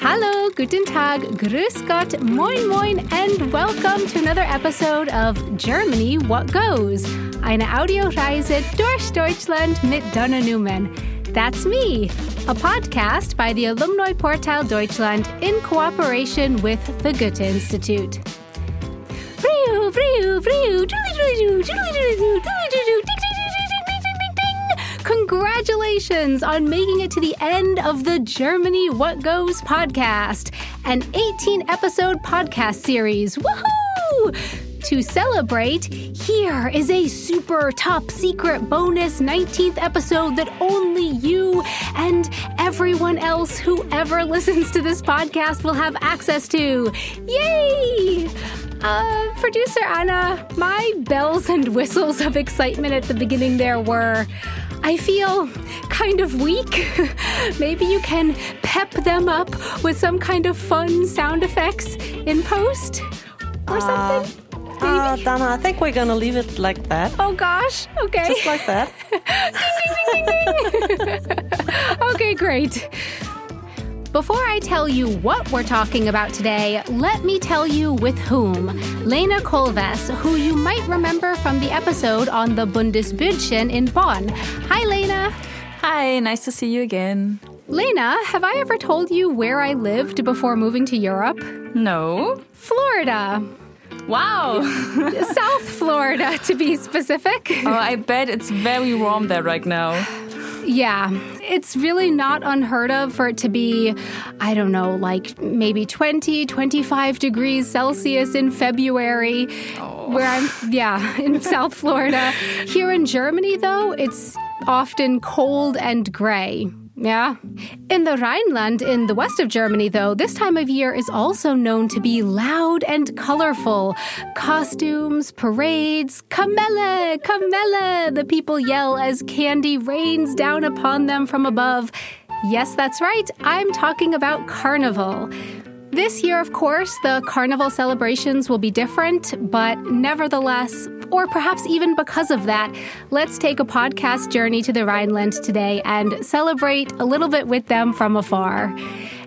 Hallo, guten Tag, grüß Gott, moin moin, and welcome to another episode of Germany What Goes, eine Audioreise durch Deutschland mit Donna Newman. That's me, a podcast by the Alumni Portal Deutschland in cooperation with the Goethe Institute. Congratulations on making it to the end of the Germany What Goes podcast, an 18 episode podcast series. Woohoo! To celebrate, here is a super top secret bonus 19th episode that only you and everyone else who ever listens to this podcast will have access to. Yay! Uh, producer Anna, my bells and whistles of excitement at the beginning there were. I feel kind of weak. Maybe you can pep them up with some kind of fun sound effects in post or something. Uh, Donna, I think we're gonna leave it like that. Oh gosh, okay. Just like that. ding, ding, ding, ding, ding. okay, great. Before I tell you what we're talking about today, let me tell you with whom. Lena Kolves, who you might remember from the episode on the Bundesbündchen in Bonn. Hi, Lena. Hi, nice to see you again. Lena, have I ever told you where I lived before moving to Europe? No. Florida. Wow. South Florida, to be specific. Oh, I bet it's very warm there right now. Yeah, it's really not unheard of for it to be, I don't know, like maybe 20, 25 degrees Celsius in February, oh. where I'm, yeah, in South Florida. Here in Germany, though, it's often cold and gray. Yeah. In the Rhineland, in the west of Germany, though, this time of year is also known to be loud and colorful. Costumes, parades, Kamelle, Kamelle, the people yell as candy rains down upon them from above. Yes, that's right, I'm talking about Carnival. This year, of course, the carnival celebrations will be different, but nevertheless, or perhaps even because of that, let's take a podcast journey to the Rhineland today and celebrate a little bit with them from afar.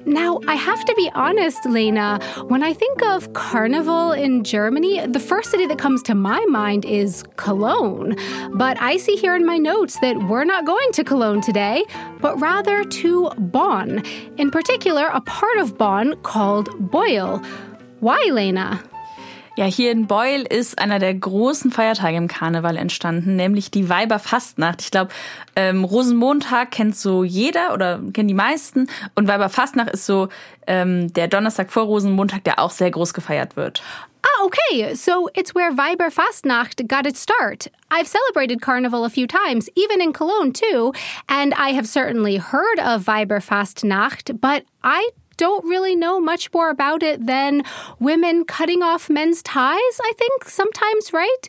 Now, I have to be honest, Lena, when I think of carnival in Germany, the first city that comes to my mind is Cologne. But I see here in my notes that we're not going to Cologne today, but rather to Bonn. In particular, a part of Bonn called Beul. Why, Lena? Ja, hier in Beul ist einer der großen Feiertage im Karneval entstanden, nämlich die Weiberfastnacht. Ich glaube, ähm, Rosenmontag kennt so jeder oder kennen die meisten und Weiberfastnacht ist so ähm, der Donnerstag vor Rosenmontag, der auch sehr groß gefeiert wird. Ah, okay. So it's where Weiberfastnacht got its start. I've celebrated Carnival a few times, even in Cologne too, and I have certainly heard of Weiberfastnacht, but I don't really know much more about it than women cutting off men's ties, I think, sometimes, right?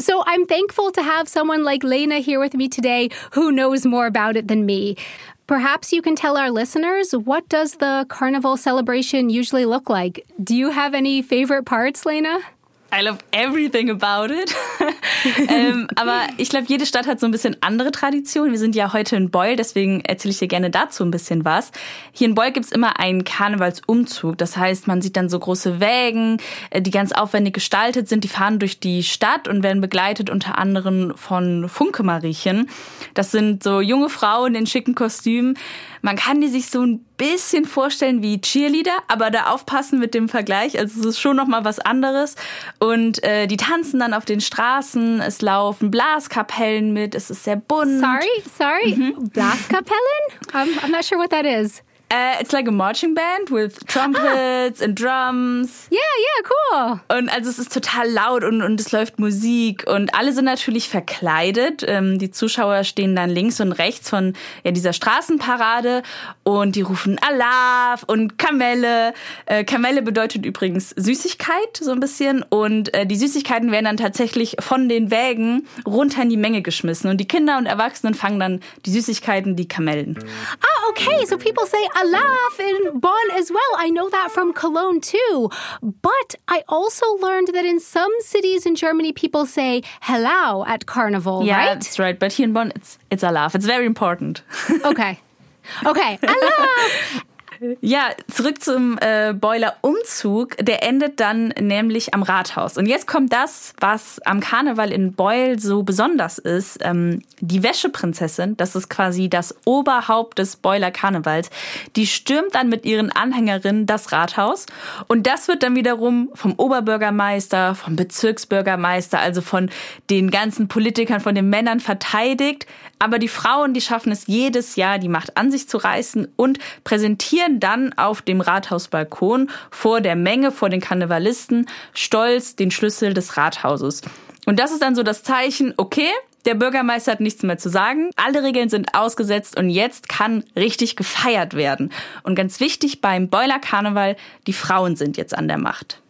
So I'm thankful to have someone like Lena here with me today who knows more about it than me. Perhaps you can tell our listeners what does the carnival celebration usually look like? Do you have any favorite parts, Lena? I love everything about it. ähm, aber ich glaube, jede Stadt hat so ein bisschen andere Traditionen. Wir sind ja heute in Beul, deswegen erzähle ich dir gerne dazu ein bisschen was. Hier in Beul gibt's immer einen Karnevalsumzug. Das heißt, man sieht dann so große Wägen, äh, die ganz aufwendig gestaltet sind. Die fahren durch die Stadt und werden begleitet unter anderem von Funke-Mariechen. Das sind so junge Frauen in schicken Kostümen. Man kann die sich so ein bisschen vorstellen wie Cheerleader, aber da aufpassen mit dem Vergleich. Also es ist schon noch mal was anderes. Und äh, die tanzen dann auf den Straßen. Es laufen Blaskapellen mit. Es ist sehr bunt. Sorry, sorry, mhm. Blaskapellen? I'm, I'm not sure what that is. Uh, it's like a marching band with trumpets ah. and drums. Yeah, yeah, cool. Und also es ist total laut und, und es läuft Musik und alle sind natürlich verkleidet. Ähm, die Zuschauer stehen dann links und rechts von ja, dieser Straßenparade und die rufen Allah und Kamelle. Äh, Kamelle bedeutet übrigens Süßigkeit so ein bisschen und äh, die Süßigkeiten werden dann tatsächlich von den Wägen runter in die Menge geschmissen und die Kinder und Erwachsenen fangen dann die Süßigkeiten, die Kamellen. Ah, okay, so people say a laugh in Bonn as well. I know that from Cologne too. But I also learned that in some cities in Germany, people say hello at Carnival, yeah, right? that's right. But here in Bonn, it's, it's a laugh. It's very important. okay. Okay, a laugh. Ja, zurück zum äh, Boiler-Umzug. Der endet dann nämlich am Rathaus. Und jetzt kommt das, was am Karneval in Beul so besonders ist. Ähm, die Wäscheprinzessin, das ist quasi das Oberhaupt des Beuler Karnevals, die stürmt dann mit ihren Anhängerinnen das Rathaus. Und das wird dann wiederum vom Oberbürgermeister, vom Bezirksbürgermeister, also von den ganzen Politikern, von den Männern verteidigt. Aber die Frauen, die schaffen es jedes Jahr, die Macht an sich zu reißen und präsentieren dann auf dem Rathausbalkon vor der Menge, vor den Karnevalisten, stolz den Schlüssel des Rathauses. Und das ist dann so das Zeichen, okay, der Bürgermeister hat nichts mehr zu sagen. Alle Regeln sind ausgesetzt und jetzt kann richtig gefeiert werden. Und ganz wichtig beim Boiler Karneval, die Frauen sind jetzt an der Macht.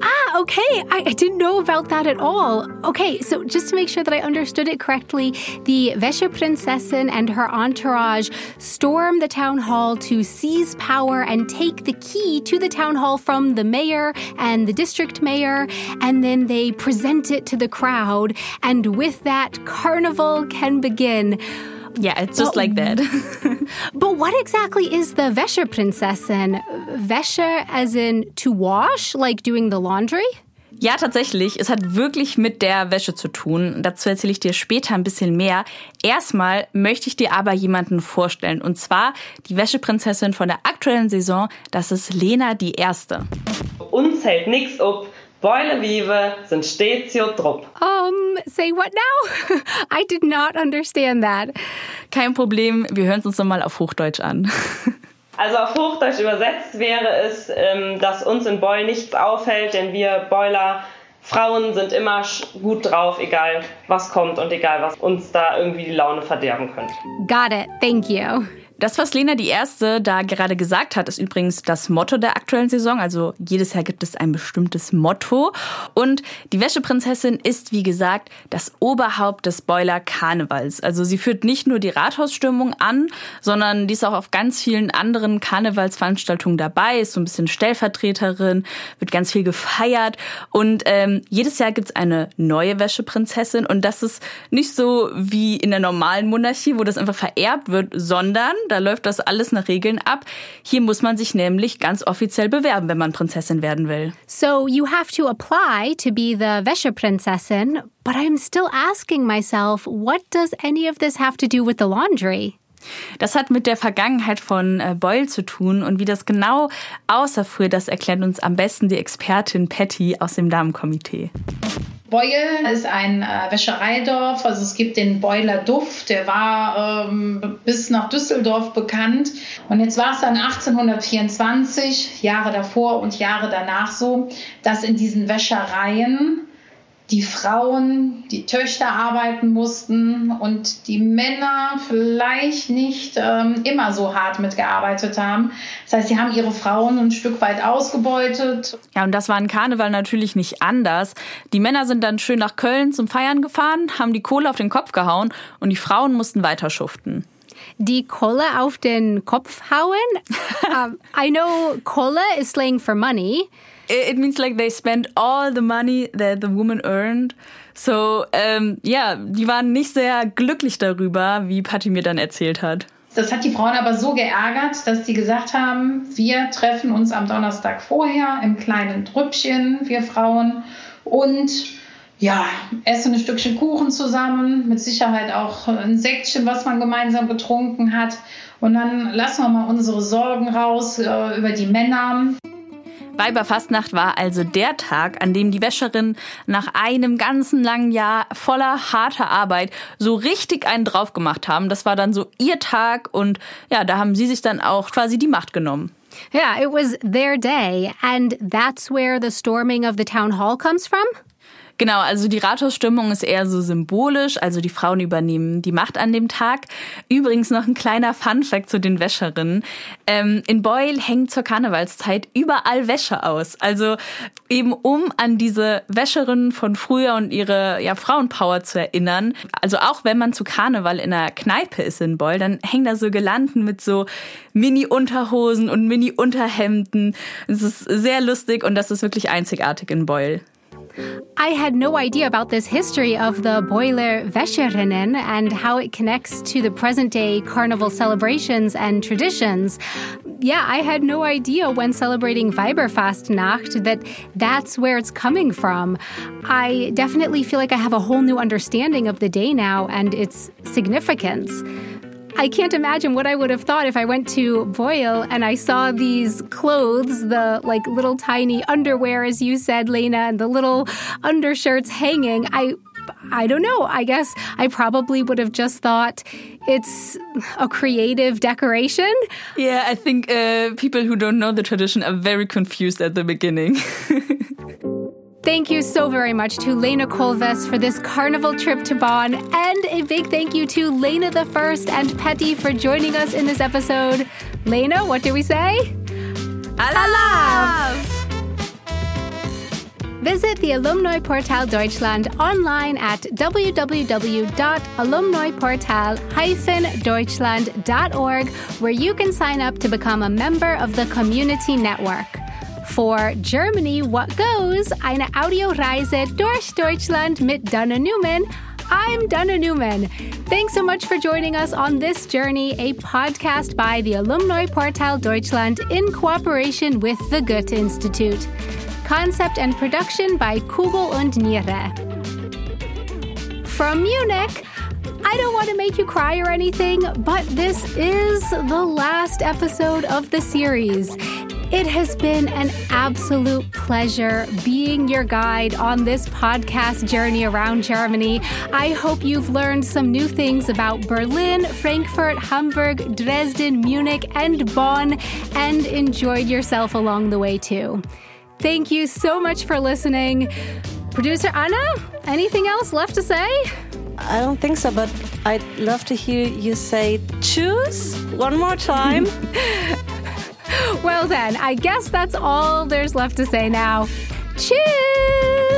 Ah, okay. I, I, didn't know about that at all. Okay, so just to make sure that I understood it correctly, the Wäscheprinzessin and her entourage storm the town hall to seize power and take the key to the town hall from the mayor and the district mayor, and then they present it to the crowd, and with that, carnival can begin. Yeah, it's just but, like that. but what exactly is the Wäscheprinzessin? Wäsche as in to wash, like doing the laundry? Ja, tatsächlich. Es hat wirklich mit der Wäsche zu tun. Dazu erzähle ich dir später ein bisschen mehr. Erstmal möchte ich dir aber jemanden vorstellen. Und zwar die Wäscheprinzessin von der aktuellen Saison. Das ist Lena die Erste. Uns hält nichts ob Beule Vive sind stets trupp. Um, say what now? I did not understand that. Kein Problem, wir hören es uns nochmal auf Hochdeutsch an. Also auf Hochdeutsch übersetzt wäre es, ähm, dass uns in Beul nichts auffällt, denn wir Beuler Frauen sind immer gut drauf, egal was kommt und egal was uns da irgendwie die Laune verderben könnte. Got it. Thank you. Das, was Lena die Erste da gerade gesagt hat, ist übrigens das Motto der aktuellen Saison. Also jedes Jahr gibt es ein bestimmtes Motto. Und die Wäscheprinzessin ist, wie gesagt, das Oberhaupt des Boiler Karnevals. Also sie führt nicht nur die Rathausstimmung an, sondern die ist auch auf ganz vielen anderen Karnevalsveranstaltungen dabei, ist so ein bisschen Stellvertreterin, wird ganz viel gefeiert. Und ähm, jedes Jahr gibt es eine neue Wäscheprinzessin. Und das ist nicht so wie in der normalen Monarchie, wo das einfach vererbt wird, sondern da läuft das alles nach Regeln ab. Hier muss man sich nämlich ganz offiziell bewerben, wenn man Prinzessin werden will. So you have to apply to be the Wäscheprinzessin, but I'm still asking myself, what does any of this have to do with the laundry? Das hat mit der Vergangenheit von äh, Boyle zu tun und wie das genau aussah früher, das erklärt uns am besten die Expertin Patty aus dem Damenkomitee. Beul ist ein äh, Wäschereidorf, also es gibt den Beuler Duft, der war ähm, bis nach Düsseldorf bekannt. Und jetzt war es dann 1824, Jahre davor und Jahre danach so, dass in diesen Wäschereien die Frauen, die Töchter arbeiten mussten und die Männer vielleicht nicht ähm, immer so hart mitgearbeitet haben. Das heißt, sie haben ihre Frauen ein Stück weit ausgebeutet. Ja, und das war in Karneval natürlich nicht anders. Die Männer sind dann schön nach Köln zum Feiern gefahren, haben die Kohle auf den Kopf gehauen und die Frauen mussten weiter schuften die Kohle auf den Kopf hauen. um, I know Kohle is slang for money. it means like they spent all the money that the woman earned. So, ähm, ja, die waren nicht sehr glücklich darüber, wie Patty mir dann erzählt hat. Das hat die Frauen aber so geärgert, dass die gesagt haben, wir treffen uns am Donnerstag vorher im kleinen Trüppchen, wir Frauen, und ja, essen ein Stückchen Kuchen zusammen, mit Sicherheit auch ein Säckchen, was man gemeinsam getrunken hat. Und dann lassen wir mal unsere Sorgen raus äh, über die Männer. Weiberfastnacht war also der Tag, an dem die Wäscherin nach einem ganzen langen Jahr voller harter Arbeit so richtig einen drauf gemacht haben. Das war dann so ihr Tag und ja, da haben sie sich dann auch quasi die Macht genommen. Yeah, it was their day and that's where the storming of the town hall comes from? Genau, also die Rathausstimmung ist eher so symbolisch, also die Frauen übernehmen die Macht an dem Tag. Übrigens noch ein kleiner Funfact zu den Wäscherinnen. Ähm, in Beul hängt zur Karnevalszeit überall Wäsche aus. Also eben um an diese Wäscherinnen von früher und ihre ja, Frauenpower zu erinnern. Also auch wenn man zu Karneval in einer Kneipe ist in Beul, dann hängen da so Gelanden mit so Mini-Unterhosen und Mini-Unterhemden. Es ist sehr lustig und das ist wirklich einzigartig in Beul. I had no idea about this history of the Boiler Wäscherinnen and how it connects to the present day carnival celebrations and traditions. Yeah, I had no idea when celebrating Weiberfastnacht that that's where it's coming from. I definitely feel like I have a whole new understanding of the day now and its significance. I can't imagine what I would have thought if I went to Boyle and I saw these clothes, the like little tiny underwear, as you said, Lena, and the little undershirts hanging. I I don't know. I guess I probably would have just thought it's a creative decoration. Yeah, I think uh, people who don't know the tradition are very confused at the beginning. Thank you so very much to Lena Kolves for this carnival trip to Bonn, and a big thank you to Lena the First and Petty for joining us in this episode. Lena, what do we say? Alav! Visit the Alumni Portal Deutschland online at www.alumniportal-deutschland.org, where you can sign up to become a member of the community network. For Germany, what goes? Eine Audioreise durch Deutschland mit Dana Newman. I'm Dana Newman. Thanks so much for joining us on this journey, a podcast by the Alumni Portal Deutschland in cooperation with the Goethe Institute. Concept and production by Kugel und Niere. From Munich, I don't want to make you cry or anything, but this is the last episode of the series. It has been an absolute pleasure being your guide on this podcast journey around Germany. I hope you've learned some new things about Berlin, Frankfurt, Hamburg, Dresden, Munich, and Bonn, and enjoyed yourself along the way too. Thank you so much for listening. Producer Anna, anything else left to say? I don't think so, but I'd love to hear you say choose one more time. well, then, I guess that's all there's left to say now. Cheers!